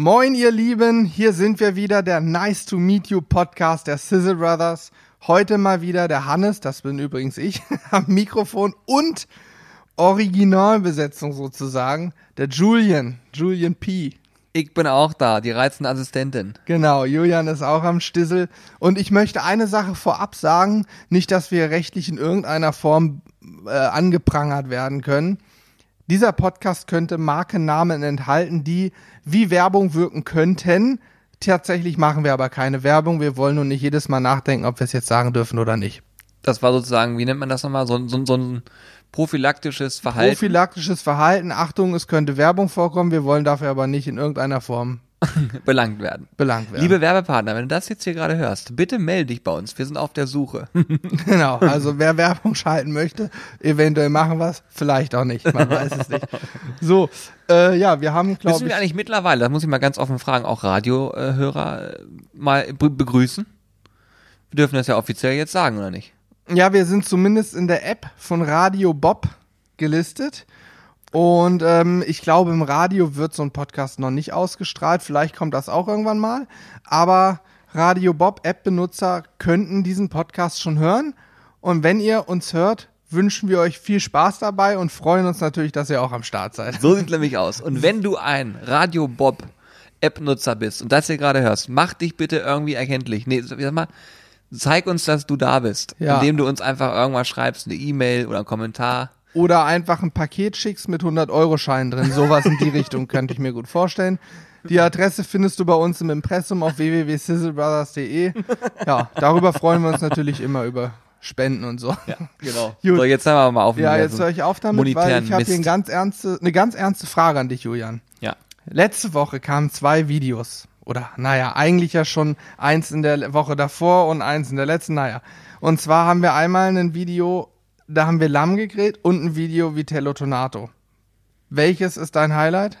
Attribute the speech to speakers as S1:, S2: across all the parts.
S1: Moin, ihr Lieben, hier sind wir wieder, der Nice to Meet You Podcast der Sizzle Brothers. Heute mal wieder der Hannes, das bin übrigens ich, am Mikrofon und Originalbesetzung sozusagen, der Julian, Julian P.
S2: Ich bin auch da, die reizende Assistentin.
S1: Genau, Julian ist auch am Stissel. Und ich möchte eine Sache vorab sagen, nicht, dass wir rechtlich in irgendeiner Form äh, angeprangert werden können. Dieser Podcast könnte Markennamen enthalten, die wie Werbung wirken könnten. Tatsächlich machen wir aber keine Werbung. Wir wollen nur nicht jedes Mal nachdenken, ob wir es jetzt sagen dürfen oder nicht.
S2: Das war sozusagen, wie nennt man das nochmal? So, so, so ein prophylaktisches Verhalten.
S1: Prophylaktisches Verhalten. Achtung, es könnte Werbung vorkommen. Wir wollen dafür aber nicht in irgendeiner Form
S2: belangt werden.
S1: Belangt werden.
S2: Liebe Werbepartner, wenn du das jetzt hier gerade hörst, bitte melde dich bei uns. Wir sind auf der Suche.
S1: genau, also wer Werbung schalten möchte, eventuell machen wir es, vielleicht auch nicht, man weiß es nicht. So, äh, ja, wir haben, glaube ich...
S2: Müssen wir eigentlich mittlerweile, das muss ich mal ganz offen fragen, auch Radiohörer äh, mal begrüßen? Wir dürfen das ja offiziell jetzt sagen, oder nicht?
S1: Ja, wir sind zumindest in der App von Radio Bob gelistet. Und ähm, ich glaube, im Radio wird so ein Podcast noch nicht ausgestrahlt. Vielleicht kommt das auch irgendwann mal. Aber Radio Bob App-Benutzer könnten diesen Podcast schon hören. Und wenn ihr uns hört, wünschen wir euch viel Spaß dabei und freuen uns natürlich, dass ihr auch am Start seid.
S2: So sieht nämlich aus. Und wenn du ein Radio Bob App-Nutzer bist und das hier gerade hörst, mach dich bitte irgendwie erkenntlich. Nee, sag mal, zeig uns, dass du da bist, ja. indem du uns einfach irgendwas schreibst, eine E-Mail oder einen Kommentar.
S1: Oder einfach ein Paket schickst mit 100-Euro-Schein drin. Sowas in die Richtung könnte ich mir gut vorstellen. Die Adresse findest du bei uns im Impressum auf www.sizzlebrothers.de. Ja, darüber freuen wir uns natürlich immer über Spenden und so. Ja,
S2: genau. Gut. So, jetzt hören wir mal auf.
S1: Ja, jetzt höre ich auf damit, weil ich habe hier eine ganz, ernste, eine ganz ernste Frage an dich, Julian.
S2: Ja.
S1: Letzte Woche kamen zwei Videos. Oder, naja, eigentlich ja schon eins in der Woche davor und eins in der letzten, naja. Und zwar haben wir einmal ein Video da haben wir Lamm gegrillt und ein Video Vitello Tonato. Welches ist dein Highlight?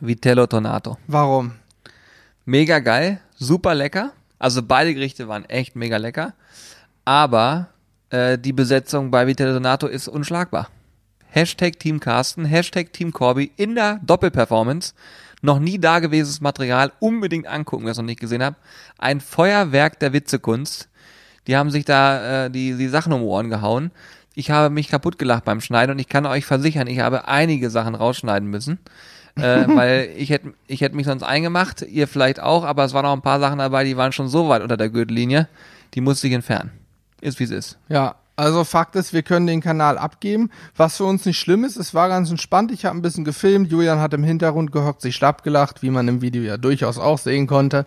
S2: Vitello Tonato.
S1: Warum?
S2: Mega geil, super lecker. Also beide Gerichte waren echt mega lecker. Aber äh, die Besetzung bei Vitello Tonato ist unschlagbar. Hashtag Team Carsten, Hashtag Team Corby in der Doppelperformance. Noch nie dagewesenes Material, unbedingt angucken, wer es noch nicht gesehen hat. Ein Feuerwerk der Witzekunst. Die haben sich da äh, die, die Sachen um Ohren gehauen. Ich habe mich kaputt gelacht beim Schneiden und ich kann euch versichern, ich habe einige Sachen rausschneiden müssen. äh, weil ich hätte ich hätte mich sonst eingemacht, ihr vielleicht auch, aber es waren auch ein paar Sachen dabei, die waren schon so weit unter der Gürtellinie, die musste ich entfernen. Ist wie es ist.
S1: Ja, also Fakt ist, wir können den Kanal abgeben, was für uns nicht schlimm ist. Es war ganz entspannt. Ich habe ein bisschen gefilmt. Julian hat im Hintergrund gehockt, sich schlapp gelacht, wie man im Video ja durchaus auch sehen konnte.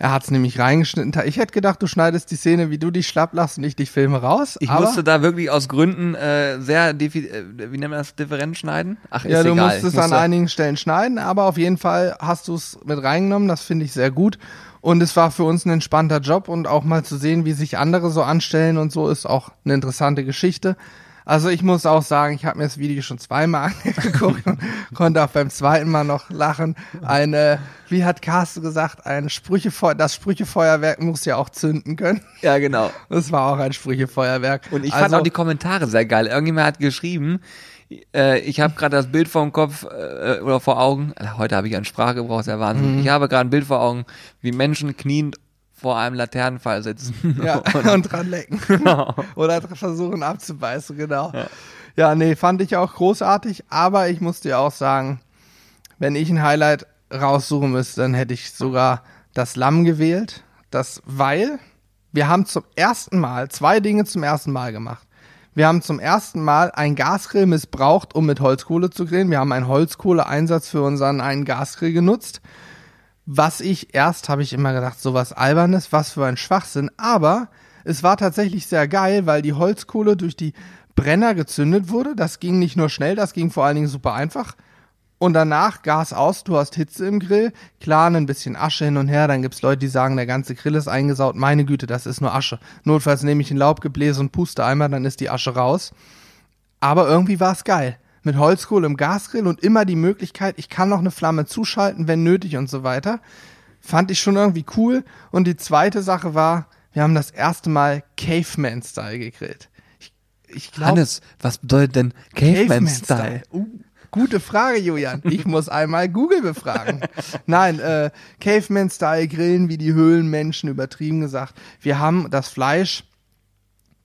S1: Er hat es nämlich reingeschnitten. Ich hätte gedacht, du schneidest die Szene, wie du dich schlapp lachst und ich dich filme raus.
S2: Ich musste da wirklich aus Gründen äh, sehr, äh, wie nennt man das, different schneiden?
S1: Ach, ist Ja, du egal. musstest an einigen Stellen schneiden, aber auf jeden Fall hast du es mit reingenommen. Das finde ich sehr gut. Und es war für uns ein entspannter Job und auch mal zu sehen, wie sich andere so anstellen und so ist auch eine interessante Geschichte. Also ich muss auch sagen, ich habe mir das Video schon zweimal angeguckt und konnte auch beim zweiten Mal noch lachen. Eine, wie hat Carsten gesagt, ein Sprüchefeuer, das Sprüchefeuerwerk muss ja auch zünden können.
S2: Ja, genau.
S1: Das war auch ein Sprüchefeuerwerk.
S2: Und ich also, fand auch die Kommentare sehr geil. Irgendjemand hat geschrieben, äh, ich habe gerade das Bild vor dem Kopf äh, oder vor Augen. Heute habe ich an Sprache gebraucht, sehr Wahnsinn. Mhm. Ich habe gerade ein Bild vor Augen, wie Menschen kniend vor einem Laternenfall sitzen.
S1: Ja, und dran lecken. Genau. Oder versuchen abzubeißen, genau. Ja. ja, nee, fand ich auch großartig, aber ich muss dir auch sagen, wenn ich ein Highlight raussuchen müsste, dann hätte ich sogar das Lamm gewählt. Das, weil wir haben zum ersten Mal zwei Dinge zum ersten Mal gemacht. Wir haben zum ersten Mal einen Gasgrill missbraucht, um mit Holzkohle zu grillen. Wir haben einen Holzkohleeinsatz für unseren einen Gasgrill genutzt was ich erst habe ich immer gedacht, sowas albernes, was für ein Schwachsinn, aber es war tatsächlich sehr geil, weil die Holzkohle durch die Brenner gezündet wurde. Das ging nicht nur schnell, das ging vor allen Dingen super einfach. Und danach Gas aus, du hast Hitze im Grill, klar, ein bisschen Asche hin und her, dann gibt's Leute, die sagen, der ganze Grill ist eingesaut. Meine Güte, das ist nur Asche. Notfalls nehme ich ein Laubgebläse und puste einmal, dann ist die Asche raus. Aber irgendwie war es geil mit Holzkohle im Gasgrill und immer die Möglichkeit, ich kann noch eine Flamme zuschalten, wenn nötig und so weiter. Fand ich schon irgendwie cool. Und die zweite Sache war, wir haben das erste Mal Caveman-Style gegrillt.
S2: Ich, ich glaub, Hannes, was bedeutet denn Caveman-Style? Caveman uh.
S1: Gute Frage, Julian. Ich muss einmal Google befragen. Nein, äh, Caveman-Style grillen, wie die Höhlenmenschen übertrieben gesagt. Wir haben das Fleisch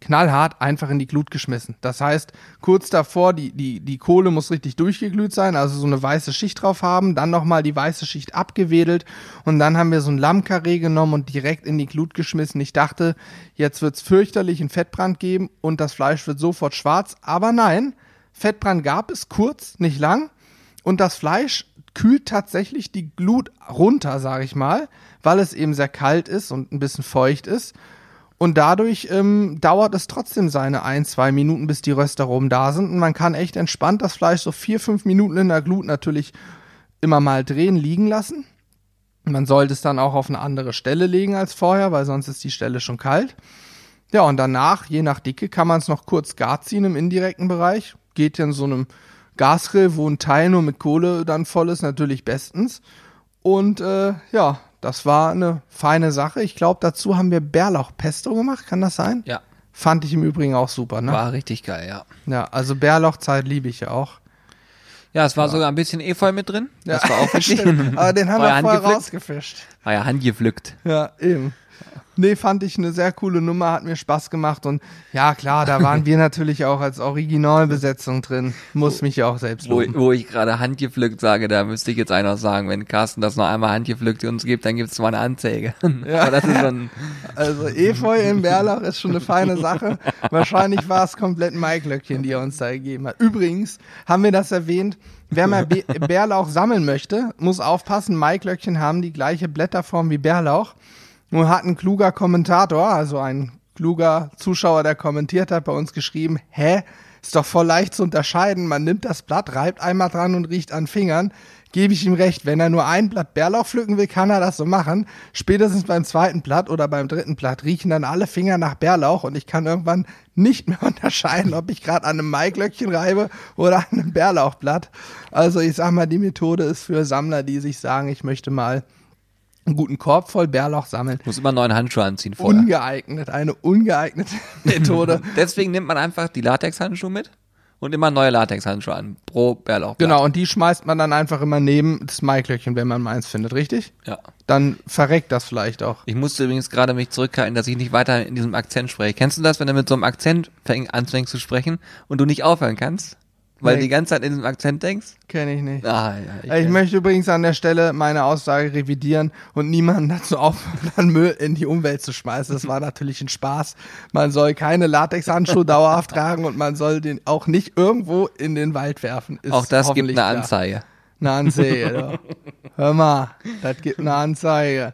S1: knallhart einfach in die Glut geschmissen. Das heißt, kurz davor, die, die, die Kohle muss richtig durchgeglüht sein, also so eine weiße Schicht drauf haben, dann nochmal die weiße Schicht abgewedelt und dann haben wir so ein Lammkarree genommen und direkt in die Glut geschmissen. Ich dachte, jetzt wird's fürchterlich einen Fettbrand geben und das Fleisch wird sofort schwarz, aber nein, Fettbrand gab es kurz, nicht lang und das Fleisch kühlt tatsächlich die Glut runter, sage ich mal, weil es eben sehr kalt ist und ein bisschen feucht ist und dadurch ähm, dauert es trotzdem seine ein, zwei Minuten, bis die Röstaromen da sind. Und man kann echt entspannt das Fleisch so vier, fünf Minuten in der Glut natürlich immer mal drehen, liegen lassen. Man sollte es dann auch auf eine andere Stelle legen als vorher, weil sonst ist die Stelle schon kalt. Ja, und danach, je nach Dicke, kann man es noch kurz gar ziehen im indirekten Bereich. Geht in so einem Gasgrill, wo ein Teil nur mit Kohle dann voll ist, natürlich bestens. Und äh, ja, das war eine feine Sache. Ich glaube, dazu haben wir Bärlauchpesto gemacht. Kann das sein?
S2: Ja.
S1: Fand ich im Übrigen auch super, ne?
S2: War richtig geil, ja.
S1: Ja, also Bärlauchzeit liebe ich ja auch.
S2: Ja, es war ja. sogar ein bisschen Efeu mit drin.
S1: Das
S2: ja.
S1: war auch richtig. Aber den haben wir vorher rausgefischt.
S2: War ja handgepflückt.
S1: Ja, eben. Nee, fand ich eine sehr coole Nummer, hat mir Spaß gemacht und ja klar, da waren wir natürlich auch als Originalbesetzung drin. Muss mich ja auch selbst
S2: loben. Wo, wo ich gerade handgepflückt sage, da müsste ich jetzt einer sagen, wenn Carsten das noch einmal handgepflückt uns gibt, dann gibt es mal eine Anzeige.
S1: Ja. das ist schon also Efeu im Bärlauch ist schon eine feine Sache. Wahrscheinlich war es komplett Maiklöckchen, die er uns da gegeben hat. Übrigens haben wir das erwähnt, Wer mal Bärlauch sammeln möchte, muss aufpassen, Maiklöckchen haben die gleiche Blätterform wie Bärlauch. Nur hat ein kluger Kommentator, also ein kluger Zuschauer, der kommentiert hat, bei uns geschrieben, hä, ist doch voll leicht zu unterscheiden. Man nimmt das Blatt, reibt einmal dran und riecht an Fingern. Gebe ich ihm recht. Wenn er nur ein Blatt Bärlauch pflücken will, kann er das so machen. Spätestens beim zweiten Blatt oder beim dritten Blatt riechen dann alle Finger nach Bärlauch und ich kann irgendwann nicht mehr unterscheiden, ob ich gerade an einem Maiglöckchen reibe oder an einem Bärlauchblatt. Also ich sag mal, die Methode ist für Sammler, die sich sagen, ich möchte mal einen guten Korb voll Bärlauch sammeln.
S2: Muss immer neuen Handschuhe anziehen vorher.
S1: Ungeeignet, eine ungeeignete Methode.
S2: Deswegen nimmt man einfach die Latexhandschuhe mit und immer neue Latexhandschuhe an pro Bärlauch.
S1: Genau, und die schmeißt man dann einfach immer neben das Maiklöckchen, wenn man meins findet, richtig?
S2: Ja.
S1: Dann verreckt das vielleicht auch.
S2: Ich musste übrigens gerade mich zurückhalten, dass ich nicht weiter in diesem Akzent spreche. Kennst du das, wenn du mit so einem Akzent anfängst zu sprechen und du nicht aufhören kannst? Weil nee. du die ganze Zeit in diesem Akzent denkst?
S1: Kenne ich nicht.
S2: Ah, ja,
S1: ich, ich möchte übrigens an der Stelle meine Aussage revidieren und niemanden dazu auffordern, Müll in die Umwelt zu schmeißen. Das war natürlich ein Spaß. Man soll keine Latexhandschuhe dauerhaft tragen und man soll den auch nicht irgendwo in den Wald werfen.
S2: Ist auch das gibt eine Anzeige.
S1: Eine Anzeige. Hör mal, das gibt eine Anzeige.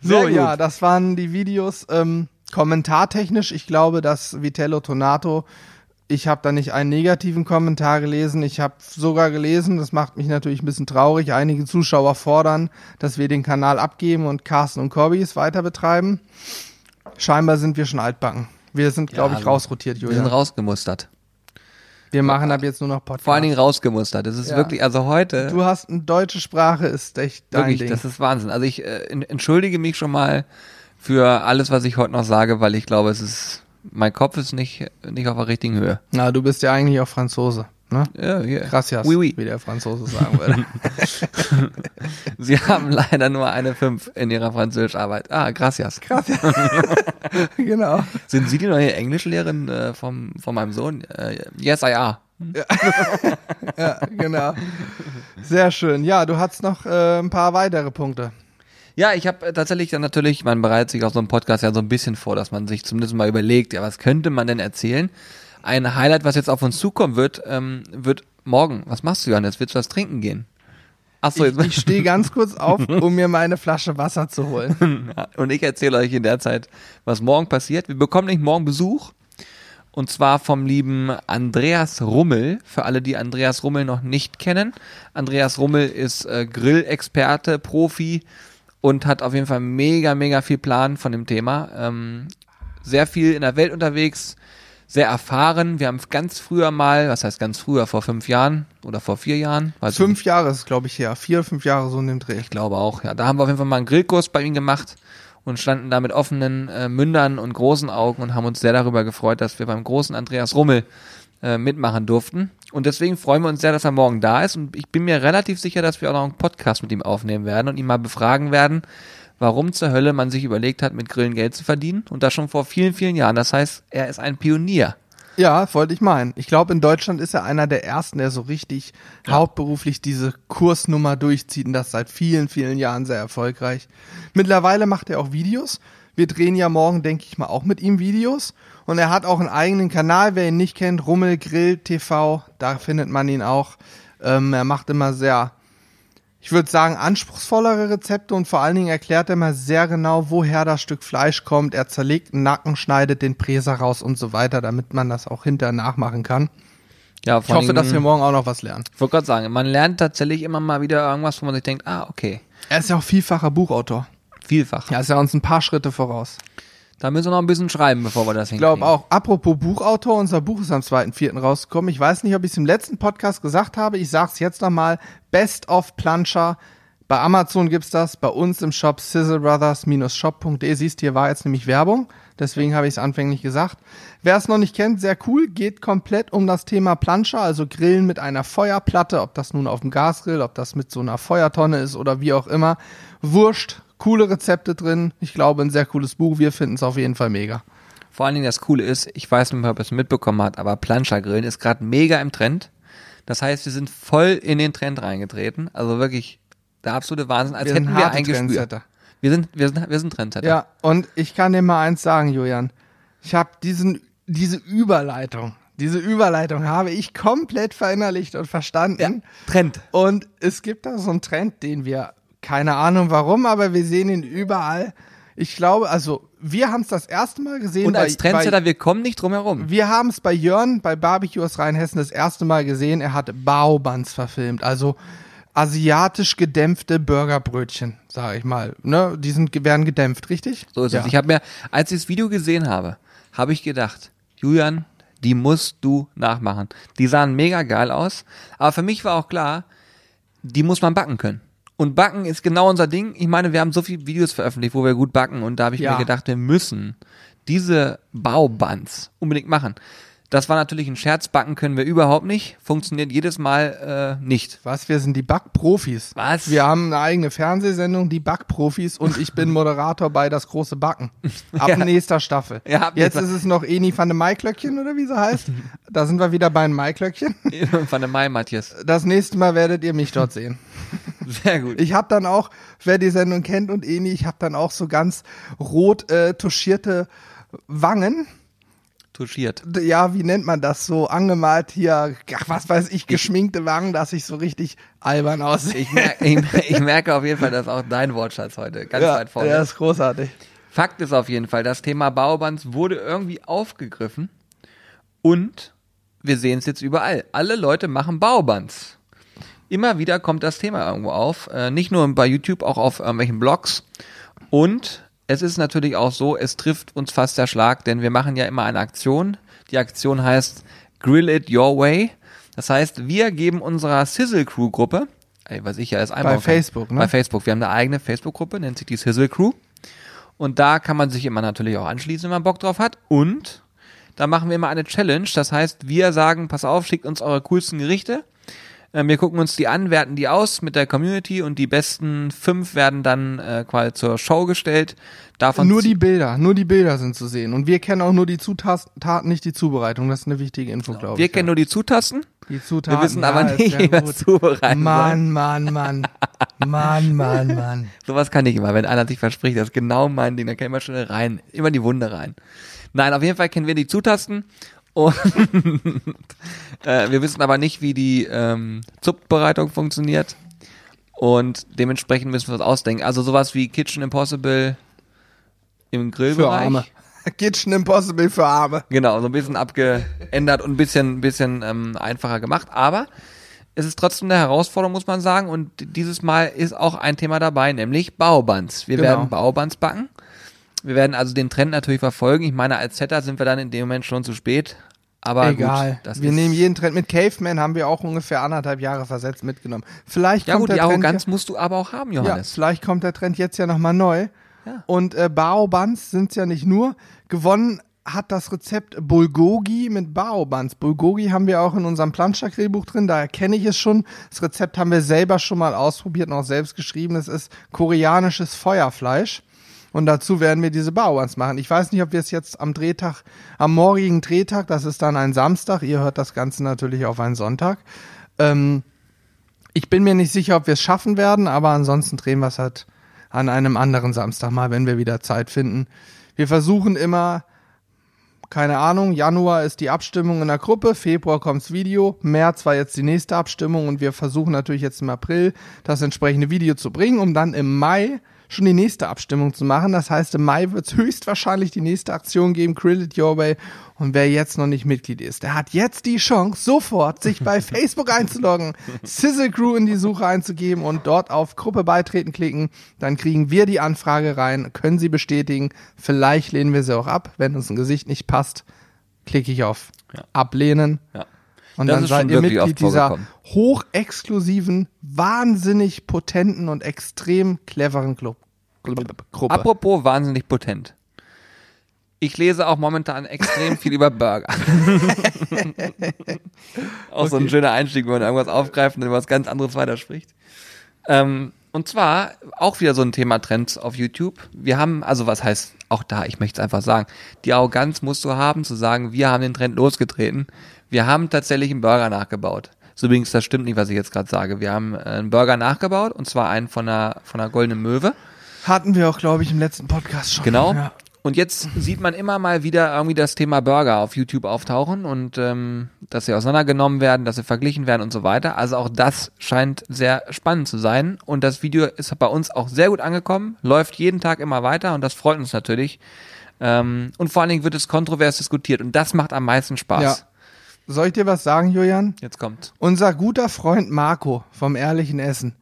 S1: So, ja, das waren die Videos. Ähm, kommentartechnisch, ich glaube, dass Vitello Tonato ich habe da nicht einen negativen Kommentar gelesen. Ich habe sogar gelesen, das macht mich natürlich ein bisschen traurig. Einige Zuschauer fordern, dass wir den Kanal abgeben und Carsten und Corbys weiter betreiben. Scheinbar sind wir schon altbacken. Wir sind, glaube ja, ich, rausrotiert,
S2: Julian. Wir sind rausgemustert.
S1: Wir machen ab jetzt nur noch Podcast.
S2: Vor allen Dingen rausgemustert. Das ist ja. wirklich, also heute.
S1: Du hast eine deutsche Sprache, ist echt dein
S2: wirklich,
S1: Ding.
S2: das ist Wahnsinn. Also ich äh, entschuldige mich schon mal für alles, was ich heute noch sage, weil ich glaube, es ist mein Kopf ist nicht, nicht auf der richtigen Höhe.
S1: Na, du bist ja eigentlich auch Franzose. Ne?
S2: Ja, ja.
S1: Gracias,
S2: oui, oui.
S1: wie der Franzose sagen würde.
S2: Sie haben leider nur eine 5 in Ihrer Französischarbeit. Ah, gracias.
S1: Gracias. genau.
S2: Sind Sie die neue Englischlehrerin äh, vom, von meinem Sohn? Äh, yes, I are.
S1: Ja. ja, genau. Sehr schön. Ja, du hast noch äh, ein paar weitere Punkte.
S2: Ja, ich habe äh, tatsächlich dann natürlich, man bereitet sich auf so einem Podcast ja so ein bisschen vor, dass man sich zumindest mal überlegt, ja, was könnte man denn erzählen? Ein Highlight, was jetzt auf uns zukommen wird, ähm, wird morgen. Was machst du, Johannes? Willst du was trinken gehen?
S1: Achso, ich, ich stehe ganz kurz auf, um mir meine Flasche Wasser zu holen.
S2: Und ich erzähle euch in der Zeit, was morgen passiert. Wir bekommen nicht morgen Besuch. Und zwar vom lieben Andreas Rummel. Für alle, die Andreas Rummel noch nicht kennen. Andreas Rummel ist äh, Grillexperte, Profi, und hat auf jeden Fall mega, mega viel Plan von dem Thema. Ähm, sehr viel in der Welt unterwegs, sehr erfahren. Wir haben ganz früher mal, was heißt ganz früher, vor fünf Jahren oder vor vier Jahren?
S1: Fünf Jahre ist, glaube ich, her. Vier, fünf Jahre so in dem Dreh.
S2: Ich glaube auch, ja. Da haben wir auf jeden Fall mal einen Grillkurs bei ihm gemacht und standen da mit offenen äh, Mündern und großen Augen und haben uns sehr darüber gefreut, dass wir beim großen Andreas Rummel äh, mitmachen durften. Und deswegen freuen wir uns sehr, dass er morgen da ist. Und ich bin mir relativ sicher, dass wir auch noch einen Podcast mit ihm aufnehmen werden und ihn mal befragen werden, warum zur Hölle man sich überlegt hat, mit Grillen Geld zu verdienen. Und das schon vor vielen, vielen Jahren. Das heißt, er ist ein Pionier.
S1: Ja, wollte ich meinen. Ich glaube, in Deutschland ist er einer der ersten, der so richtig ja. hauptberuflich diese Kursnummer durchzieht und das seit vielen, vielen Jahren sehr erfolgreich. Mittlerweile macht er auch Videos. Wir drehen ja morgen, denke ich mal, auch mit ihm Videos. Und er hat auch einen eigenen Kanal, wer ihn nicht kennt, Rummel Grill TV, da findet man ihn auch. Ähm, er macht immer sehr, ich würde sagen, anspruchsvollere Rezepte und vor allen Dingen erklärt er immer sehr genau, woher das Stück Fleisch kommt. Er zerlegt einen Nacken, schneidet den Präser raus und so weiter, damit man das auch hinterher nachmachen kann. Ja, ich hoffe, dass wir morgen auch noch was lernen.
S2: Ich wollte gerade sagen, man lernt tatsächlich immer mal wieder irgendwas, wo man sich denkt, ah, okay.
S1: Er ist ja auch vielfacher Buchautor.
S2: Vielfach.
S1: Ja, ist ja uns ein paar Schritte voraus.
S2: Da müssen wir noch ein bisschen schreiben, bevor wir das
S1: hinkriegen. Ich glaube auch. Apropos Buchautor, unser Buch ist am 2.4. rausgekommen. Ich weiß nicht, ob ich es im letzten Podcast gesagt habe. Ich sage es jetzt nochmal. Best of Plancher. Bei Amazon gibt's das, bei uns im Shop sizzlebrothers-shop.de. Siehst, hier war jetzt nämlich Werbung. Deswegen habe ich es anfänglich gesagt. Wer es noch nicht kennt, sehr cool. Geht komplett um das Thema Plancher, also Grillen mit einer Feuerplatte. Ob das nun auf dem Gasgrill, ob das mit so einer Feuertonne ist oder wie auch immer. Wurscht coole Rezepte drin. Ich glaube, ein sehr cooles Buch. Wir finden es auf jeden Fall mega.
S2: Vor allen Dingen das Coole ist, ich weiß nicht, ob ihr es mitbekommen habt, aber Planschergrillen ist gerade mega im Trend. Das heißt, wir sind voll in den Trend reingetreten. Also wirklich der absolute Wahnsinn, als wir hätten wir ein Gespür. Wir sind, wir sind, wir sind Trendsetter.
S1: Ja, und ich kann dir mal eins sagen, Julian. Ich habe diesen, diese Überleitung, diese Überleitung habe ich komplett verinnerlicht und verstanden. Ja,
S2: Trend.
S1: Und es gibt da so einen Trend, den wir keine Ahnung warum, aber wir sehen ihn überall. Ich glaube, also wir haben es das erste Mal gesehen.
S2: Und als Trendsetter, wir kommen nicht drum herum.
S1: Wir haben es bei Jörn, bei Barbecue aus Rheinhessen das erste Mal gesehen. Er hat Baobans verfilmt, also asiatisch gedämpfte Burgerbrötchen, sage ich mal. Ne, die sind werden gedämpft, richtig?
S2: So ist ja. es. Ich habe mir, als ich das Video gesehen habe, habe ich gedacht, Julian, die musst du nachmachen. Die sahen mega geil aus, aber für mich war auch klar, die muss man backen können. Und Backen ist genau unser Ding. Ich meine, wir haben so viele Videos veröffentlicht, wo wir gut backen und da habe ich ja. mir gedacht, wir müssen diese Baubands unbedingt machen. Das war natürlich ein Scherz, backen können wir überhaupt nicht. Funktioniert jedes Mal äh, nicht.
S1: Was? Wir sind die Backprofis.
S2: Was?
S1: Wir haben eine eigene Fernsehsendung, die Backprofis, und ich bin Moderator bei Das große Backen. Ab ja. nächster Staffel. Ja, Jetzt ist es noch Eni van de Maiklöckchen oder wie sie heißt. Da sind wir wieder bei den Maiklöckchen.
S2: van de Mai, Matthias.
S1: Das nächste Mal werdet ihr mich dort sehen.
S2: Sehr gut.
S1: Ich habe dann auch, wer die Sendung kennt und Eni, ich habe dann auch so ganz rot äh, tuschierte Wangen
S2: touchiert.
S1: Ja, wie nennt man das so? Angemalt hier, ach, was weiß ich, geschminkte Wangen, dass ich so richtig albern aussehe.
S2: Ich, mer ich, ich, merke auf jeden Fall, dass auch dein Wortschatz heute ganz ja, weit vorne
S1: ist. Ja, ist großartig.
S2: Fakt ist auf jeden Fall, das Thema Baubands wurde irgendwie aufgegriffen und wir sehen es jetzt überall. Alle Leute machen Baubands. Immer wieder kommt das Thema irgendwo auf, äh, nicht nur bei YouTube, auch auf irgendwelchen Blogs. Und es ist natürlich auch so, es trifft uns fast der Schlag, denn wir machen ja immer eine Aktion. Die Aktion heißt Grill It Your Way. Das heißt, wir geben unserer Sizzle Crew Gruppe, ey, was ich ja ist einmal
S1: bei Facebook, ne?
S2: Bei Facebook. Wir haben eine eigene Facebook Gruppe, nennt sich die Sizzle Crew. Und da kann man sich immer natürlich auch anschließen, wenn man Bock drauf hat. Und da machen wir immer eine Challenge. Das heißt, wir sagen, pass auf, schickt uns eure coolsten Gerichte. Äh, wir gucken uns die an, werten die aus mit der Community und die besten fünf werden dann äh, quasi zur Show gestellt.
S1: Davon nur die Bilder, nur die Bilder sind zu sehen. Und wir kennen auch nur die Zutaten, nicht die Zubereitung. Das ist eine wichtige Info, genau. glaube
S2: ich. Wir kennen ja. nur die Zutaten.
S1: Die Zutaten.
S2: Wir wissen ja, aber nicht, wie wir zubereiten
S1: Mann, Mann, Mann. Mann, Mann, Mann.
S2: Sowas kann ich immer. Wenn einer sich verspricht, das ist genau mein Ding, dann kann ich immer schnell rein. Immer die Wunde rein. Nein, auf jeden Fall kennen wir die Zutaten und äh, wir wissen aber nicht, wie die ähm, Zuppbereitung funktioniert. Und dementsprechend müssen wir uns ausdenken. Also sowas wie Kitchen Impossible im Grillbereich. Für Arme.
S1: Kitchen Impossible für Arme.
S2: Genau, so ein bisschen abgeändert und ein bisschen, bisschen ähm, einfacher gemacht. Aber es ist trotzdem eine Herausforderung, muss man sagen. Und dieses Mal ist auch ein Thema dabei, nämlich Baubands. Wir genau. werden Baubands backen. Wir werden also den Trend natürlich verfolgen. Ich meine, als Setter sind wir dann in dem Moment schon zu spät. Aber
S1: egal. Gut, wir nehmen jeden Trend mit. Caveman haben wir auch ungefähr anderthalb Jahre versetzt mitgenommen. Vielleicht
S2: ja
S1: kommt
S2: gut,
S1: der
S2: die Arroganz musst du aber auch haben, Johannes.
S1: Ja, vielleicht kommt der Trend jetzt ja nochmal neu. Ja. Und äh, Baobans sind ja nicht nur gewonnen hat das Rezept Bulgogi mit Baobans. Bulgogi haben wir auch in unserem Planschak-Grillbuch drin, daher kenne ich es schon. Das Rezept haben wir selber schon mal ausprobiert und auch selbst geschrieben. Es ist koreanisches Feuerfleisch. Und dazu werden wir diese Baobans machen. Ich weiß nicht, ob wir es jetzt am Drehtag, am morgigen Drehtag, das ist dann ein Samstag, ihr hört das Ganze natürlich auf einen Sonntag. Ähm, ich bin mir nicht sicher, ob wir es schaffen werden, aber ansonsten drehen wir es halt an einem anderen Samstag mal, wenn wir wieder Zeit finden. Wir versuchen immer, keine Ahnung, Januar ist die Abstimmung in der Gruppe, Februar kommt's Video, März war jetzt die nächste Abstimmung und wir versuchen natürlich jetzt im April das entsprechende Video zu bringen, um dann im Mai schon die nächste Abstimmung zu machen. Das heißt, im Mai wird es höchstwahrscheinlich die nächste Aktion geben, Grill It Your Way. Und wer jetzt noch nicht Mitglied ist, der hat jetzt die Chance, sofort sich bei Facebook einzuloggen, Sizzle Crew in die Suche einzugeben und dort auf Gruppe beitreten klicken. Dann kriegen wir die Anfrage rein, können sie bestätigen. Vielleicht lehnen wir sie auch ab. Wenn uns ein Gesicht nicht passt, klicke ich auf ja. Ablehnen. Ja. Und das dann seid ihr Mitglied dieser hochexklusiven, wahnsinnig potenten und extrem cleveren Club.
S2: Gruppe. Apropos wahnsinnig potent. Ich lese auch momentan extrem viel über Burger. auch okay. so ein schöner Einstieg, wenn man irgendwas aufgreift und über was ganz anderes weiterspricht. Ähm, und zwar auch wieder so ein Thema Trends auf YouTube. Wir haben, also was heißt auch da, ich möchte es einfach sagen, die Arroganz musst du haben, zu sagen, wir haben den Trend losgetreten. Wir haben tatsächlich einen Burger nachgebaut. So übrigens, das stimmt nicht, was ich jetzt gerade sage. Wir haben äh, einen Burger nachgebaut und zwar einen von einer, von einer goldenen Möwe.
S1: Hatten wir auch, glaube ich, im letzten Podcast schon.
S2: Genau. Ja. Und jetzt sieht man immer mal wieder irgendwie das Thema Burger auf YouTube auftauchen und ähm, dass sie auseinandergenommen werden, dass sie verglichen werden und so weiter. Also auch das scheint sehr spannend zu sein. Und das Video ist bei uns auch sehr gut angekommen, läuft jeden Tag immer weiter und das freut uns natürlich. Ähm, und vor allen Dingen wird es kontrovers diskutiert und das macht am meisten Spaß. Ja.
S1: Soll ich dir was sagen, Julian?
S2: Jetzt kommt.
S1: Unser guter Freund Marco vom Ehrlichen Essen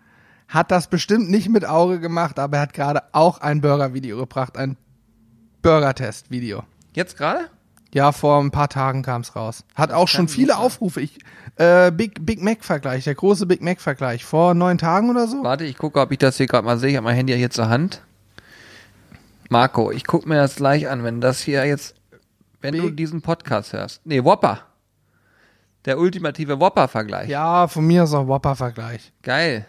S1: hat das bestimmt nicht mit Auge gemacht, aber er hat gerade auch ein Burger-Video gebracht, ein Burger-Test-Video.
S2: Jetzt gerade?
S1: Ja, vor ein paar Tagen kam es raus. Hat auch schon viele Aufrufe. Ich, äh, Big, Big Mac-Vergleich, der große Big Mac-Vergleich. Vor neun Tagen oder so?
S2: Warte, ich gucke, ob ich das hier gerade mal sehe. Ich habe mein Handy hier zur Hand. Marco, ich gucke mir das gleich an, wenn das hier jetzt, wenn Big du diesen Podcast hörst. Nee, Whopper. Der ultimative Whopper-Vergleich.
S1: Ja, von mir ist auch Whopper-Vergleich.
S2: Geil.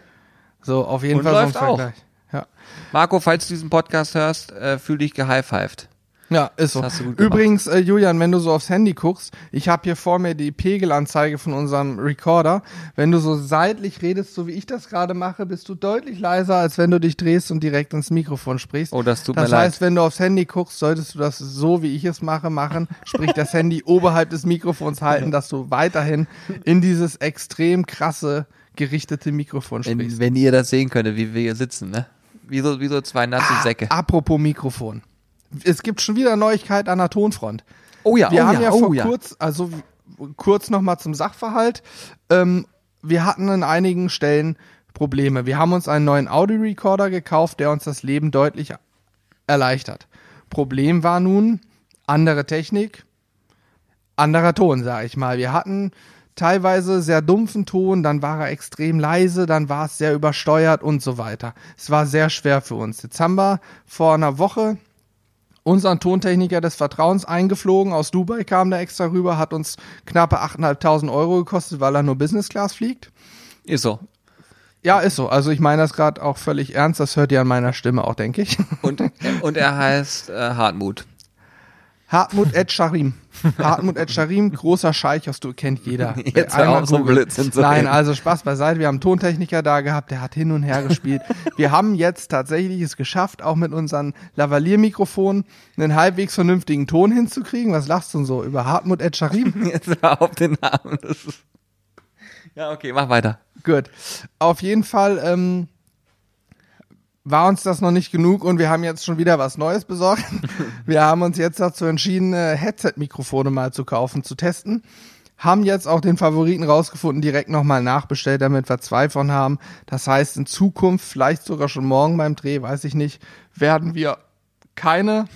S1: So, auf jeden Und Fall
S2: läuft so ein Vergleich. Auch. Ja. Marco, falls du diesen Podcast hörst, äh, fühl dich gehighfived.
S1: Ja, ist so. Übrigens, äh, Julian, wenn du so aufs Handy guckst, ich habe hier vor mir die Pegelanzeige von unserem Recorder. Wenn du so seitlich redest, so wie ich das gerade mache, bist du deutlich leiser, als wenn du dich drehst und direkt ins Mikrofon sprichst.
S2: Oh, das tut
S1: das
S2: mir leid.
S1: Das heißt, wenn du aufs Handy guckst, solltest du das so, wie ich es mache, machen. Sprich, das Handy oberhalb des Mikrofons halten, dass du weiterhin in dieses extrem krasse gerichtete Mikrofon
S2: sprichst. Wenn, wenn ihr das sehen könntet, wie wir hier sitzen, ne? Wie so, wie so zwei nasse ah, Säcke.
S1: Apropos Mikrofon. Es gibt schon wieder Neuigkeit an der Tonfront.
S2: Oh ja,
S1: wir
S2: oh
S1: haben
S2: ja,
S1: ja
S2: oh
S1: vor
S2: ja.
S1: kurz, also kurz nochmal zum Sachverhalt. Ähm, wir hatten an einigen Stellen Probleme. Wir haben uns einen neuen Audio-Recorder gekauft, der uns das Leben deutlich erleichtert. Problem war nun andere Technik, anderer Ton, sag ich mal. Wir hatten teilweise sehr dumpfen Ton, dann war er extrem leise, dann war es sehr übersteuert und so weiter. Es war sehr schwer für uns. Jetzt haben wir vor einer Woche unseren Tontechniker des Vertrauens eingeflogen. Aus Dubai kam der extra rüber, hat uns knappe 8.500 Euro gekostet, weil er nur Business Class fliegt.
S2: Ist so.
S1: Ja, ist so. Also ich meine das gerade auch völlig ernst. Das hört ihr an meiner Stimme auch, denke ich.
S2: Und, und er heißt äh, Hartmut.
S1: Hartmut Ed Sharim. Hartmut Ed Sharim, großer Scheich, was du kennt jeder.
S2: Jetzt auch so Blödsinn
S1: zu Nein, also Spaß beiseite. Wir haben einen Tontechniker da gehabt, der hat hin und her gespielt. Wir haben jetzt tatsächlich es geschafft, auch mit unseren Lavalier-Mikrofonen einen halbwegs vernünftigen Ton hinzukriegen. Was lachst du so über Hartmut Ed Sharim?
S2: Jetzt hör auf den Namen. ja, okay, mach weiter.
S1: Gut. Auf jeden Fall, ähm, war uns das noch nicht genug und wir haben jetzt schon wieder was Neues besorgt. wir haben uns jetzt dazu entschieden, äh, Headset-Mikrofone mal zu kaufen, zu testen. Haben jetzt auch den Favoriten rausgefunden, direkt nochmal nachbestellt, damit wir zwei von haben. Das heißt, in Zukunft, vielleicht sogar schon morgen beim Dreh, weiß ich nicht, werden wir keine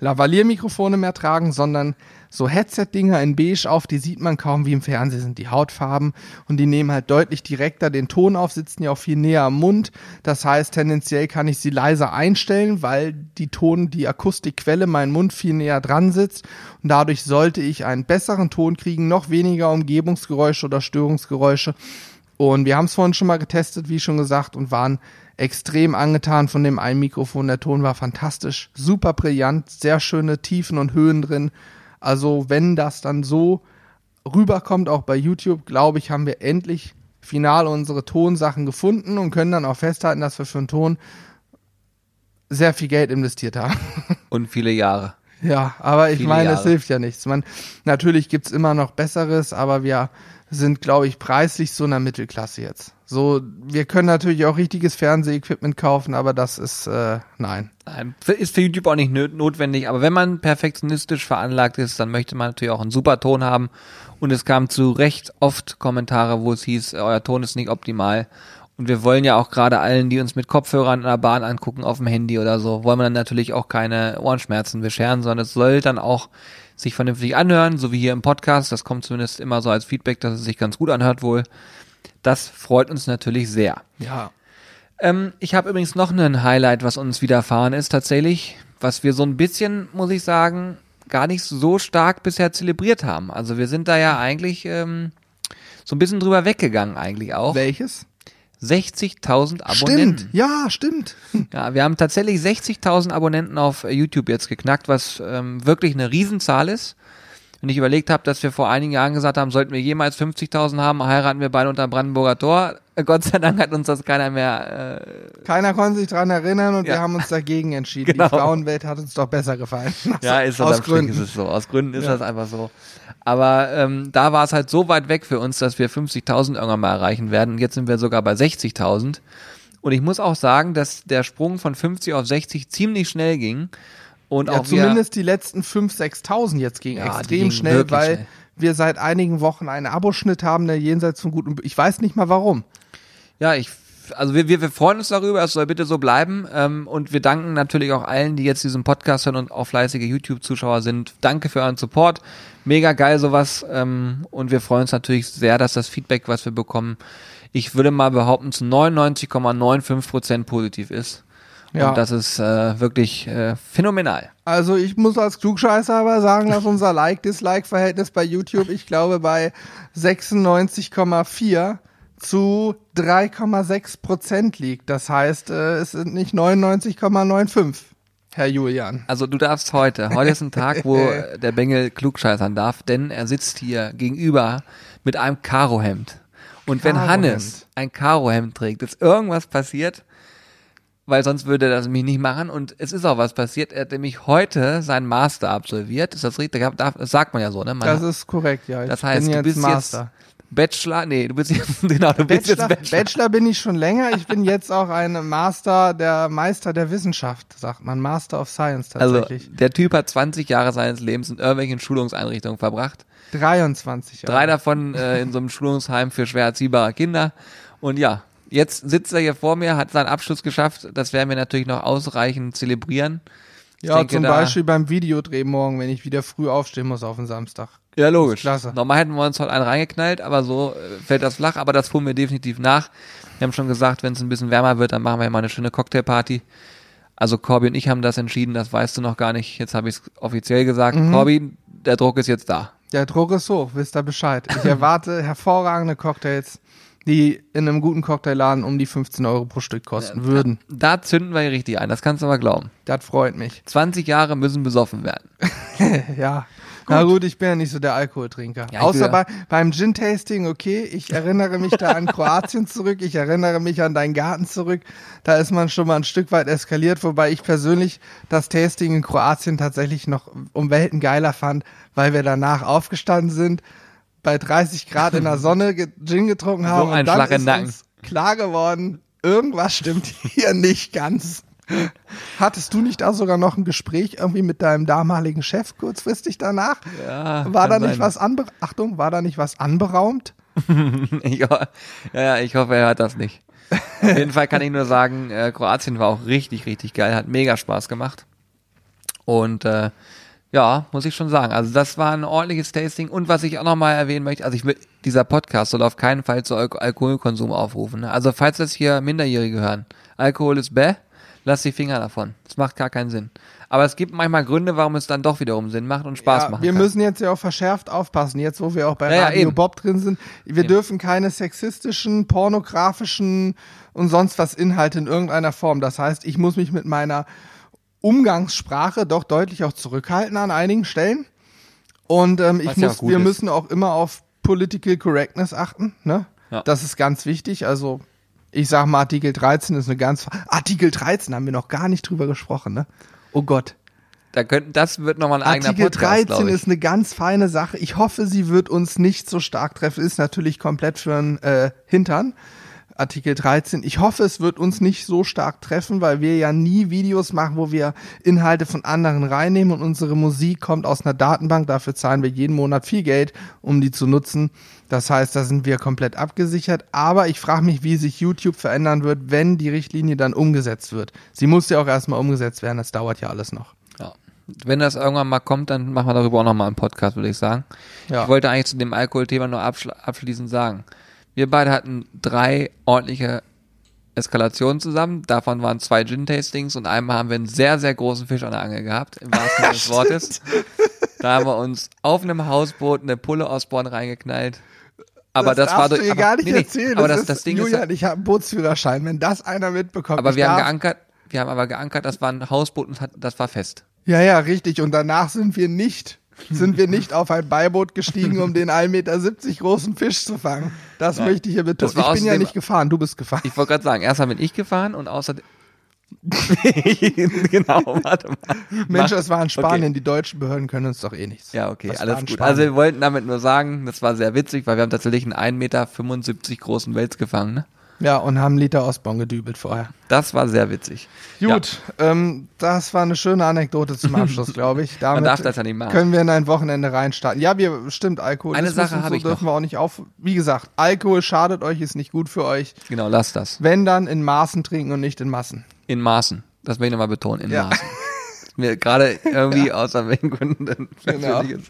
S1: Lavalier-Mikrofone mehr tragen, sondern so Headset-Dinger in beige auf, die sieht man kaum wie im Fernsehen, sind die Hautfarben und die nehmen halt deutlich direkter den Ton auf, sitzen ja auch viel näher am Mund. Das heißt, tendenziell kann ich sie leiser einstellen, weil die Ton, die Akustikquelle, mein Mund viel näher dran sitzt und dadurch sollte ich einen besseren Ton kriegen, noch weniger Umgebungsgeräusche oder Störungsgeräusche. Und wir haben es vorhin schon mal getestet, wie schon gesagt, und waren extrem angetan von dem einen Mikrofon. Der Ton war fantastisch, super brillant, sehr schöne Tiefen und Höhen drin. Also wenn das dann so rüberkommt, auch bei YouTube, glaube ich, haben wir endlich final unsere Tonsachen gefunden und können dann auch festhalten, dass wir für einen Ton sehr viel Geld investiert haben.
S2: Und viele Jahre.
S1: Ja, aber ich meine, es hilft ja nichts. Man, natürlich gibt's immer noch Besseres, aber wir sind, glaube ich, preislich so in der Mittelklasse jetzt. So, wir können natürlich auch richtiges Fernsehequipment kaufen, aber das ist, äh, nein.
S2: Nein, ist für YouTube auch nicht notwendig, aber wenn man perfektionistisch veranlagt ist, dann möchte man natürlich auch einen super Ton haben. Und es kam zu recht oft Kommentare, wo es hieß, euer Ton ist nicht optimal. Und wir wollen ja auch gerade allen, die uns mit Kopfhörern in der Bahn angucken, auf dem Handy oder so, wollen wir dann natürlich auch keine Ohrenschmerzen bescheren, sondern es soll dann auch sich vernünftig anhören, so wie hier im Podcast. Das kommt zumindest immer so als Feedback, dass es sich ganz gut anhört wohl. Das freut uns natürlich sehr.
S1: Ja.
S2: Ähm, ich habe übrigens noch ein Highlight, was uns widerfahren ist tatsächlich, was wir so ein bisschen, muss ich sagen, gar nicht so stark bisher zelebriert haben. Also wir sind da ja eigentlich ähm, so ein bisschen drüber weggegangen eigentlich auch.
S1: Welches?
S2: 60.000 Abonnenten.
S1: Stimmt, ja, stimmt.
S2: Ja, wir haben tatsächlich 60.000 Abonnenten auf YouTube jetzt geknackt, was ähm, wirklich eine Riesenzahl ist. Wenn ich überlegt habe, dass wir vor einigen Jahren gesagt haben, sollten wir jemals 50.000 haben, heiraten wir beide unter Brandenburger Tor. Gott sei Dank hat uns das keiner mehr.
S1: Äh keiner konnte sich dran erinnern und ja. wir haben uns dagegen entschieden. Genau. Die Frauenwelt hat uns doch besser gefallen.
S2: ja, ist aus Gründen. ist es so. Aus Gründen ist ja. das einfach so. Aber ähm, da war es halt so weit weg für uns, dass wir 50.000 irgendwann mal erreichen werden. Und jetzt sind wir sogar bei 60.000. Und ich muss auch sagen, dass der Sprung von 50 auf 60 ziemlich schnell ging. Und ja, auch
S1: zumindest die letzten 5.000, 6.000 jetzt gingen ja, extrem schnell, weil schnell. wir seit einigen Wochen einen Abschnitt haben, der jenseits von gut und ich weiß nicht mal warum.
S2: Ja, ich also wir, wir, wir freuen uns darüber, es soll bitte so bleiben. Ähm, und wir danken natürlich auch allen, die jetzt diesen Podcast hören und auch fleißige YouTube-Zuschauer sind. Danke für euren Support. Mega geil sowas. Ähm, und wir freuen uns natürlich sehr, dass das Feedback, was wir bekommen, ich würde mal behaupten, zu 99,95 Prozent positiv ist. Ja. Und das ist äh, wirklich äh, phänomenal.
S1: Also ich muss als Klugscheißer aber sagen, dass unser Like-Dislike-Verhältnis bei YouTube, ich glaube, bei 96,4 zu 3,6 Prozent liegt. Das heißt, äh, es sind nicht 99,95. Herr Julian.
S2: Also du darfst heute, heute ist ein Tag, wo der Bengel klugscheißern darf, denn er sitzt hier gegenüber mit einem Karohemd. Und wenn Hannes ein Karohemd trägt, ist irgendwas passiert, weil sonst würde er das nämlich nicht machen. Und es ist auch was passiert. Er hat nämlich heute seinen Master absolviert. Ist das richtig? Das sagt man ja so, ne? Man
S1: das ist korrekt, ja.
S2: Ich das heißt, du bist Master. jetzt Bachelor, nee, du bist jetzt, genau, du bist
S1: Bachelor,
S2: jetzt Bachelor.
S1: Bachelor bin ich schon länger. Ich bin jetzt auch ein Master, der Meister der Wissenschaft, sagt man. Master of Science
S2: also, tatsächlich. Also, der Typ hat 20 Jahre seines Lebens in irgendwelchen Schulungseinrichtungen verbracht.
S1: 23
S2: Jahre. Drei davon äh, in so einem Schulungsheim für schwer erziehbare Kinder. Und ja, jetzt sitzt er hier vor mir, hat seinen Abschluss geschafft. Das werden wir natürlich noch ausreichend zelebrieren.
S1: Ich ja, denke, zum Beispiel beim Videodreh morgen, wenn ich wieder früh aufstehen muss auf den Samstag.
S2: Ja, logisch. Klasse. Normal hätten wir uns heute einen reingeknallt, aber so äh, fällt das flach. Aber das fuhren wir definitiv nach. Wir haben schon gesagt, wenn es ein bisschen wärmer wird, dann machen wir ja mal eine schöne Cocktailparty. Also Corby und ich haben das entschieden, das weißt du noch gar nicht. Jetzt habe ich es offiziell gesagt. Mhm. Corby, der Druck ist jetzt da.
S1: Der Druck ist hoch, wisst ihr Bescheid. Ich erwarte hervorragende Cocktails, die in einem guten Cocktailladen um die 15 Euro pro Stück kosten ja, würden.
S2: Da, da, zünden wir richtig ein, das kannst du aber glauben.
S1: Das freut mich.
S2: 20 Jahre müssen besoffen werden.
S1: ja, Gut. Na gut, ich bin ja nicht so der Alkoholtrinker. Ja, Außer bei, beim Gin-Tasting, okay, ich erinnere mich da an Kroatien zurück, ich erinnere mich an deinen Garten zurück. Da ist man schon mal ein Stück weit eskaliert, wobei ich persönlich das Tasting in Kroatien tatsächlich noch um Welten geiler fand, weil wir danach aufgestanden sind, bei 30 Grad in der Sonne Gin getrunken haben
S2: so ein und dann ist uns
S1: klar geworden, irgendwas stimmt hier nicht ganz. Hattest du nicht da sogar noch ein Gespräch irgendwie mit deinem damaligen Chef kurzfristig danach? Ja. War da nicht sein. was anber Achtung, war da nicht was anberaumt?
S2: ja, ja, ich hoffe, er hat das nicht. Auf jeden Fall kann ich nur sagen, äh, Kroatien war auch richtig, richtig geil, hat mega Spaß gemacht. Und äh, ja, muss ich schon sagen. Also das war ein ordentliches Tasting. Und was ich auch nochmal erwähnen möchte, also ich will, dieser Podcast soll auf keinen Fall zu Al Alkoholkonsum aufrufen. Ne? Also falls das hier Minderjährige hören, Alkohol ist bäh, lass die Finger davon. Das macht gar keinen Sinn. Aber es gibt manchmal Gründe, warum es dann doch wiederum Sinn macht und Spaß
S1: ja,
S2: macht.
S1: Wir müssen jetzt ja auch verschärft aufpassen, jetzt wo wir auch bei
S2: ja,
S1: Radio
S2: eben.
S1: Bob drin sind. Wir
S2: Eben.
S1: dürfen keine sexistischen, pornografischen und sonst was Inhalte in irgendeiner Form. Das heißt, ich muss mich mit meiner Umgangssprache doch deutlich auch zurückhalten an einigen Stellen. Und ähm, ich
S2: ja
S1: muss, wir
S2: ist.
S1: müssen auch immer auf Political Correctness achten. Ne?
S2: Ja.
S1: Das ist ganz wichtig. Also ich sag mal, Artikel 13 ist eine ganz. Artikel 13 haben wir noch gar nicht drüber gesprochen. Ne? Oh Gott.
S2: Da könnten, das wird nochmal ein eigener
S1: Artikel
S2: Podcast,
S1: 13
S2: glaube ich.
S1: ist eine ganz feine Sache. Ich hoffe, sie wird uns nicht so stark treffen. Ist natürlich komplett für ein äh, Hintern. Artikel 13. Ich hoffe, es wird uns nicht so stark treffen, weil wir ja nie Videos machen, wo wir Inhalte von anderen reinnehmen und unsere Musik kommt aus einer Datenbank. Dafür zahlen wir jeden Monat viel Geld, um die zu nutzen. Das heißt, da sind wir komplett abgesichert. Aber ich frage mich, wie sich YouTube verändern wird, wenn die Richtlinie dann umgesetzt wird. Sie muss ja auch erstmal umgesetzt werden. Das dauert ja alles noch.
S2: Ja. Wenn das irgendwann mal kommt, dann machen wir darüber auch nochmal einen Podcast, würde ich sagen.
S1: Ja.
S2: Ich wollte eigentlich zu dem Alkoholthema nur abschl abschließend sagen. Wir beide hatten drei ordentliche Eskalationen zusammen. Davon waren zwei Gin-Tastings und einmal haben wir einen sehr, sehr großen Fisch an der Angel gehabt, im wahrsten Sinne des Wortes. Da haben wir uns auf einem Hausboot eine Pulle aus Born reingeknallt. Aber das, war
S1: darfst
S2: durch.
S1: du ihr
S2: aber,
S1: gar nicht
S2: nee, nee,
S1: erzählen.
S2: Aber
S1: das,
S2: das,
S1: ist,
S2: das Ding ist,
S1: Julian, ich habe einen Bootsführerschein. Wenn das einer mitbekommt,
S2: aber wir haben geankert, wir haben aber geankert, das war ein Hausboot und das war fest.
S1: Ja, ja, richtig. Und danach sind wir nicht, sind wir nicht auf ein Beiboot gestiegen, um den 1,70 Meter großen Fisch zu fangen. Das möchte ich hier betonen. Ich bin ja nicht gefahren, du bist gefahren.
S2: Ich wollte gerade sagen, erstmal bin ich gefahren und außerdem. genau, warte mal.
S1: Mensch, es war in Spanien.
S2: Okay.
S1: Die deutschen Behörden können uns doch eh nichts.
S2: Ja, okay,
S1: Das
S2: alles
S1: in
S2: gut.
S1: Spanien.
S2: Also wir wollten damit nur sagen, das war sehr witzig, weil wir haben tatsächlich einen 1,75 Meter großen Wels gefangen. Ne?
S1: Ja, und haben Liter Ostbon gedübelt vorher.
S2: Das war sehr witzig.
S1: Gut, ähm, das war eine schöne Anekdote zum Abschluss, glaube ich. Damit
S2: darf das ja nicht machen.
S1: Können wir in ein Wochenende reinstarten. Ja, wir stimmt, Alkohol.
S2: Eine Sache habe
S1: so
S2: ich
S1: dürfen
S2: noch.
S1: wir auch nicht auf. Wie gesagt, Alkohol schadet euch, ist nicht gut für euch.
S2: Ja, genau, lass das.
S1: Wenn dann in Maßen trinken und nicht in Massen.
S2: In Maßen. Das will ich nochmal betonen, in
S1: Ja.
S2: Maßen. Mir gerade irgendwie außer welchen Gründen ein
S1: Genau.
S2: persönliches,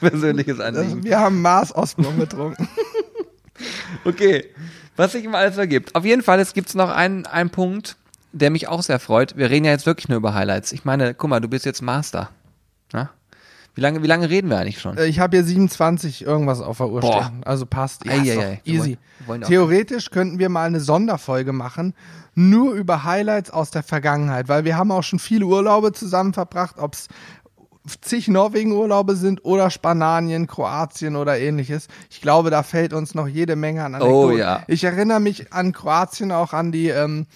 S2: persönliches
S1: Das,
S2: Anliegen.
S1: wir haben Maß Ostbon getrunken.
S2: Okay, was sich immer alles ergibt. Auf jeden Fall, es gibt noch einen, einen Punkt, der mich auch sehr freut. Wir reden ja jetzt wirklich nur über Highlights. Ich meine, guck mal, du bist jetzt Master. Na? Wie lange, wie lange reden wir eigentlich schon?
S1: Äh, ich habe hier 27 irgendwas auf der Uhr
S2: Boah.
S1: stehen. Also passt. Ja,
S2: Ei, ei, ei.
S1: Easy.
S2: wollen- wollen
S1: Theoretisch könnten wir mal eine Sonderfolge machen, nur über Highlights aus der Vergangenheit, weil wir haben auch schon viele Urlaube zusammen verbracht, ob es zig Norwegen-Urlaube sind oder Spanien, Kroatien oder ähnliches. Ich glaube, da fällt uns noch jede Menge an Anekdoten.
S2: Oh, ja.
S1: Ich erinnere mich an Kroatien auch an die ähm,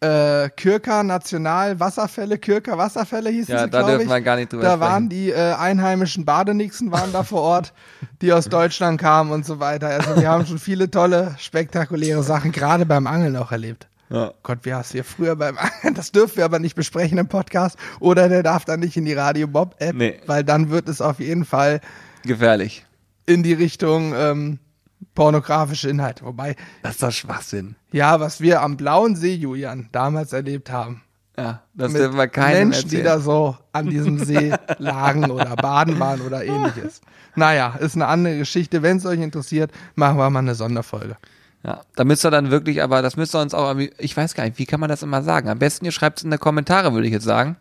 S1: äh, Kürka National Wasserfälle, Kürka Wasserfälle hießen
S2: Ja,
S1: sie,
S2: da
S1: glaube
S2: dürfen
S1: ich.
S2: wir gar nicht drüber
S1: Da
S2: sprechen.
S1: waren die äh, einheimischen Badenixen waren da vor Ort, die aus Deutschland kamen und so weiter. Also wir haben schon viele tolle, spektakuläre Sachen, gerade beim Angeln auch erlebt.
S2: Ja.
S1: Gott, wie hast du hier früher beim? Das dürfen wir aber nicht besprechen im Podcast. Oder der darf dann nicht in die Radio Bob App,
S2: Nee.
S1: weil dann wird es auf jeden Fall
S2: Gefährlich.
S1: in die Richtung ähm, pornografische Inhalte. Wobei,
S2: Das ist doch Schwachsinn.
S1: ja, was wir am Blauen See, Julian, damals erlebt haben.
S2: Ja, das
S1: mit
S2: dürfen wir keinem
S1: Menschen, die
S2: erzählen.
S1: da so an diesem See lagen oder baden waren oder ähnliches. Naja, ist eine andere Geschichte. Wenn es euch interessiert, machen wir mal eine Sonderfolge.
S2: Ja, da müsst ihr dann wirklich, aber das müsst ihr uns auch, irgendwie- ich weiß gar nicht, wie kann man das immer sagen? Am besten ihr schreibt es in die Kommentare, würde ich jetzt sagen.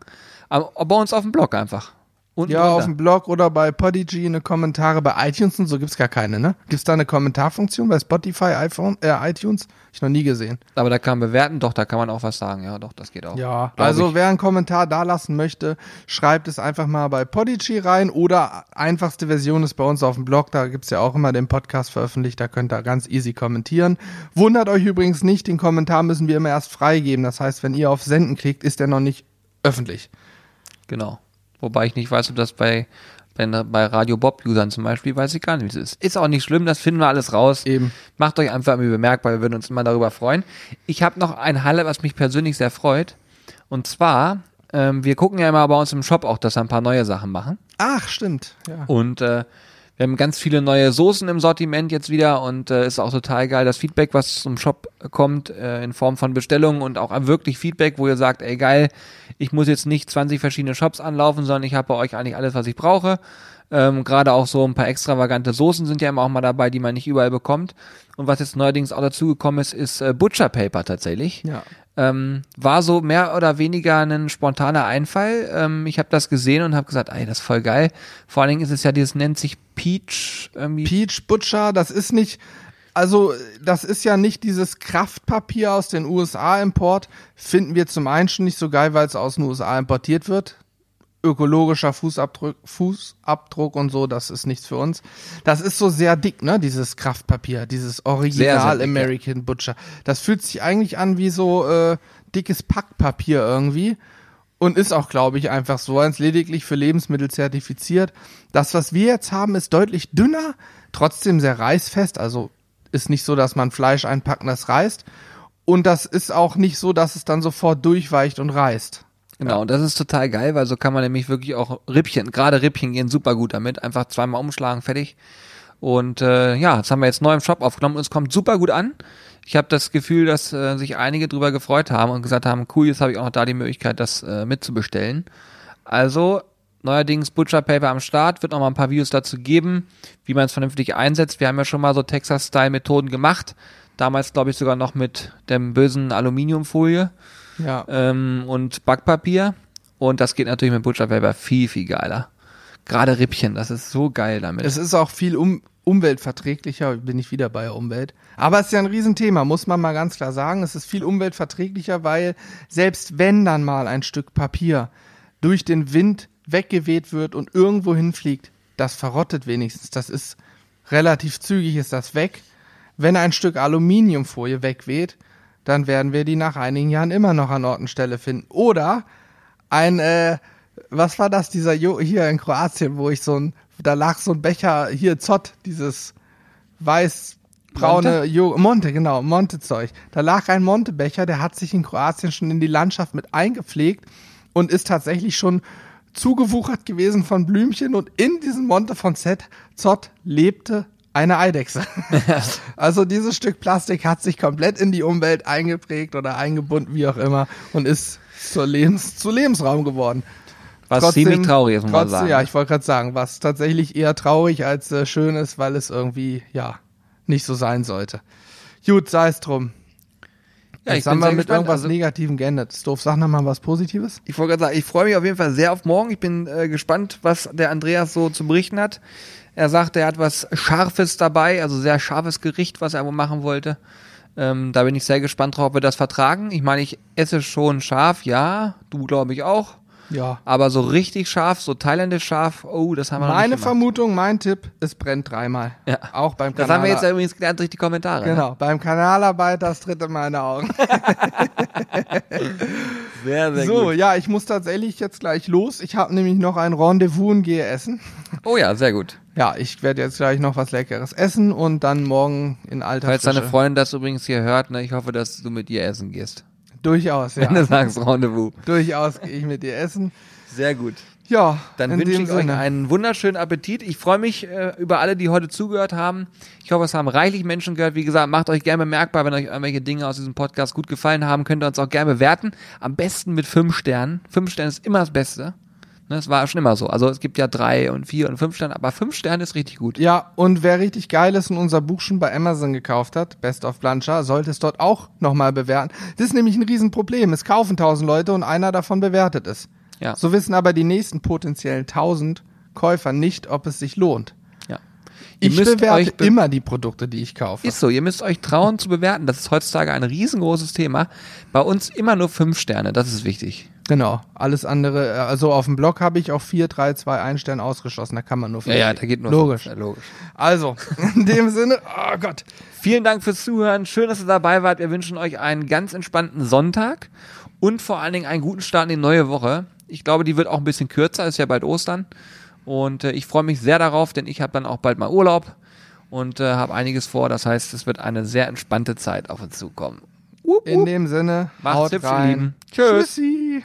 S2: Aber bei uns auf dem Blog einfach. Unten
S1: Ja,
S2: drunter.
S1: auf dem Blog oder bei Podigy eine Kommentare. Bei iTunes und so gibt's gar keine, ne? Gibt's da eine Kommentarfunktion bei Spotify, iPhone, äh, iTunes? Ich noch nie gesehen.
S2: Aber da kann man bewerten, doch, da kann man auch was sagen. Ja, doch, das geht auch.
S1: Ja, also
S2: ich.
S1: wer einen Kommentar da lassen möchte, schreibt es einfach mal bei Podigy rein oder einfachste Version ist bei uns auf dem Blog, da gibt's ja auch immer den Podcast veröffentlicht, da könnt ihr ganz easy kommentieren. Wundert euch übrigens nicht, den Kommentar müssen wir immer erst freigeben, das heißt, wenn ihr auf Senden klickt, ist der noch nicht öffentlich.
S2: Genau. Wobei ich nicht weiß, ob das bei, bei, bei Radio Bob-Usern zum Beispiel, weiß ich gar nicht, wie es ist. Ist auch nicht schlimm, das finden wir alles raus.
S1: Eben.
S2: Macht euch einfach irgendwie bemerkbar, wir würden uns immer darüber freuen. Ich habe noch ein Highlight, was mich persönlich sehr freut. Und zwar, ähm, wir gucken ja immer bei uns im Shop auch, dass wir ein paar neue Sachen machen.
S1: Ach, stimmt. Ja.
S2: Und äh, Wir haben ganz viele neue Soßen im Sortiment jetzt wieder und äh, ist auch total geil das Feedback, was zum Shop kommt, äh, in Form von Bestellungen und auch wirklich Feedback, wo ihr sagt, ey geil, ich muss jetzt nicht 20 verschiedene Shops anlaufen, sondern ich habe bei euch eigentlich alles, was ich brauche. Ähm, Gerade auch so ein paar extravagante Soßen sind ja immer auch mal dabei, die man nicht überall bekommt. Und was jetzt neuerdings auch dazugekommen ist, ist äh, Butcher Paper tatsächlich.
S1: Ja.
S2: Ähm, war so mehr oder weniger ein spontaner Einfall. Ähm, ich habe das gesehen und habe gesagt, ey, das ist voll geil. Vor allen Dingen ist es ja dieses nennt sich Peach irgendwie.
S1: Peach Butcher, das ist nicht, also das ist ja nicht dieses Kraftpapier aus den USA Import. Finden wir zum einen schon nicht so geil, weil es aus den USA importiert wird. Ökologischer Fußabdruck, Fußabdruck und so, das ist nichts für uns. Das ist so sehr dick, ne, dieses Kraftpapier, dieses Original
S2: Sehr, sehr dick,
S1: American Butcher. Das fühlt sich eigentlich an wie so äh, dickes Packpapier irgendwie. Und ist auch, glaube ich, einfach so, eins lediglich für Lebensmittel zertifiziert. Das, was wir jetzt haben, ist deutlich dünner, trotzdem sehr reißfest. Also ist nicht so, dass man Fleisch einpackt und das reißt. Und das ist auch nicht so, dass es dann sofort durchweicht und reißt.
S2: Genau, und das ist total geil, weil so kann man nämlich wirklich auch Rippchen, gerade Rippchen gehen super gut damit. Einfach zweimal umschlagen, fertig. Und äh, ja, das haben wir jetzt neu im Shop aufgenommen und es kommt super gut an. Ich habe das Gefühl, dass äh, sich einige drüber gefreut haben und gesagt haben, cool, jetzt habe ich auch noch da die Möglichkeit, das äh, mitzubestellen. Also neuerdings Butcher Paper am Start, wird noch mal ein paar Videos dazu geben, wie man es vernünftig einsetzt. Wir haben ja schon mal so Texas-Style-Methoden gemacht. Damals, glaube ich, sogar noch mit dem bösen Aluminiumfolie
S1: Ja.
S2: ähm, und Backpapier. Und das geht natürlich mit Butcher Paper viel, viel geiler. Gerade Rippchen, das ist so geil damit.
S1: Es ist auch viel um, umweltverträglicher, bin ich wieder bei der Umwelt. Aber es ist ja ein Riesenthema, muss man mal ganz klar sagen. Es ist viel umweltverträglicher, weil selbst wenn dann mal ein Stück Papier durch den Wind weggeweht wird und irgendwo hinfliegt, das verrottet wenigstens. Das ist relativ zügig, ist das weg. Wenn ein Stück Aluminiumfolie wegweht, dann werden wir die nach einigen Jahren immer noch an Ort und Stelle finden. Oder ein, äh, was war das, dieser jo hier in Kroatien, wo ich so ein, da lag so ein Becher, hier Zott, dieses weiß-braune
S2: Monte?
S1: Jo Monte, genau, Monte-Zeug. Da lag ein Monte-Becher, der hat sich in Kroatien schon in die Landschaft mit eingepflegt und ist tatsächlich schon zugewuchert gewesen von Blümchen und in diesem Monte von Z, Zott lebte eine Eidechse. also dieses Stück Plastik hat sich komplett in die Umwelt eingeprägt oder eingebunden, wie auch immer, und ist zur Lebens zu Lebensraum geworden.
S2: Was ziemlich traurig ist, muss man
S1: trotzdem,
S2: sagen.
S1: Ja, ich wollte gerade sagen, was tatsächlich eher traurig als äh, schön ist, weil es irgendwie, ja, nicht so sein sollte. Gut, sei es drum.
S2: Ja,
S1: Jetzt
S2: ich
S1: haben wir mit
S2: gespannt.
S1: irgendwas
S2: Also-
S1: Negativem geendet. Stove, sag noch mal was Positives.
S2: Ich wollte gerade sagen, ich freue mich auf jeden Fall sehr auf morgen. Ich bin äh, gespannt, was der Andreas so zu berichten hat. Er sagt, er hat was Scharfes dabei, also sehr scharfes Gericht, was er wohl machen wollte. Ähm, da bin ich sehr gespannt drauf, ob wir das vertragen. Ich meine, ich esse schon scharf, ja, du glaube ich auch.
S1: Ja.
S2: Aber so richtig scharf, so thailändisch scharf, oh, das haben wir noch
S1: Meine
S2: nicht gemacht.
S1: Vermutung, mein Tipp, es brennt dreimal.
S2: Ja.
S1: Auch beim
S2: Das
S1: Kanal.
S2: haben wir jetzt ja übrigens gelernt durch die Kommentare. Ne?
S1: Genau, beim Kanalarbeiter das tritt in meine Augen.
S2: Sehr, sehr
S1: so,
S2: gut.
S1: ja, ich muss tatsächlich jetzt gleich los. Ich habe nämlich noch ein Rendezvous und gehe essen.
S2: Oh ja, sehr gut.
S1: Ja, ich werde jetzt gleich noch was Leckeres essen und dann morgen in alter
S2: Falls
S1: Frische.
S2: deine Freundin das übrigens hier hört, ne, ich hoffe, dass du mit ihr essen gehst.
S1: Durchaus,
S2: Wenn du
S1: ja.
S2: sagst Rendezvous.
S1: Durchaus gehe ich mit dir essen.
S2: Sehr gut.
S1: Ja,
S2: Dann wünsche ich euch
S1: Sinne.
S2: einen wunderschönen Appetit. Ich freue mich äh, über alle, die heute zugehört haben. Ich hoffe, es haben reichlich Menschen gehört. Wie gesagt, macht euch gerne bemerkbar, wenn euch irgendwelche Dinge aus diesem Podcast gut gefallen haben, könnt ihr uns auch gerne bewerten. Am besten mit fünf Sternen. Fünf Sterne ist immer das Beste. Ne, Das war schon immer so. Also es gibt ja drei und vier und fünf Sterne, aber fünf Sterne ist richtig gut.
S1: Ja, und wer richtig geil ist und unser Buch schon bei Amazon gekauft hat, Best of Blancha, sollte es dort auch nochmal bewerten. Das ist nämlich ein Riesenproblem. Es kaufen tausend Leute und einer davon bewertet es.
S2: Ja.
S1: So wissen aber die nächsten potenziellen tausend Käufer nicht, ob es sich lohnt.
S2: Ja. Ihr
S1: Ich bewerte
S2: euch be-
S1: immer die Produkte, die ich kaufe.
S2: Ist so, ihr müsst euch trauen zu bewerten. Das ist heutzutage ein riesengroßes Thema. Bei uns immer nur fünf Sterne, das ist wichtig.
S1: Genau. Alles andere, äh, also auf dem Blog habe ich auch 4, 3, 2, 1 Stern ausgeschlossen. Da kann man nur
S2: Ja, ja, da geht nur
S1: Logisch.
S2: Ja, logisch.
S1: Also, in dem Sinne, oh Gott.
S2: Vielen Dank fürs Zuhören. Schön, dass ihr dabei wart. Wir wünschen euch einen ganz entspannten Sonntag und vor allen Dingen einen guten Start in die neue Woche. Ich glaube, die wird auch ein bisschen kürzer, ist ja bald Ostern. Und äh, ich freue mich sehr darauf, denn ich habe dann auch bald mal Urlaub und äh, habe einiges vor. Das heißt, es wird eine sehr entspannte Zeit auf uns zukommen.
S1: In dem Sinne,
S2: Macht's
S1: haut rein.
S2: Lieben. Tschüss.
S1: Tschüssi.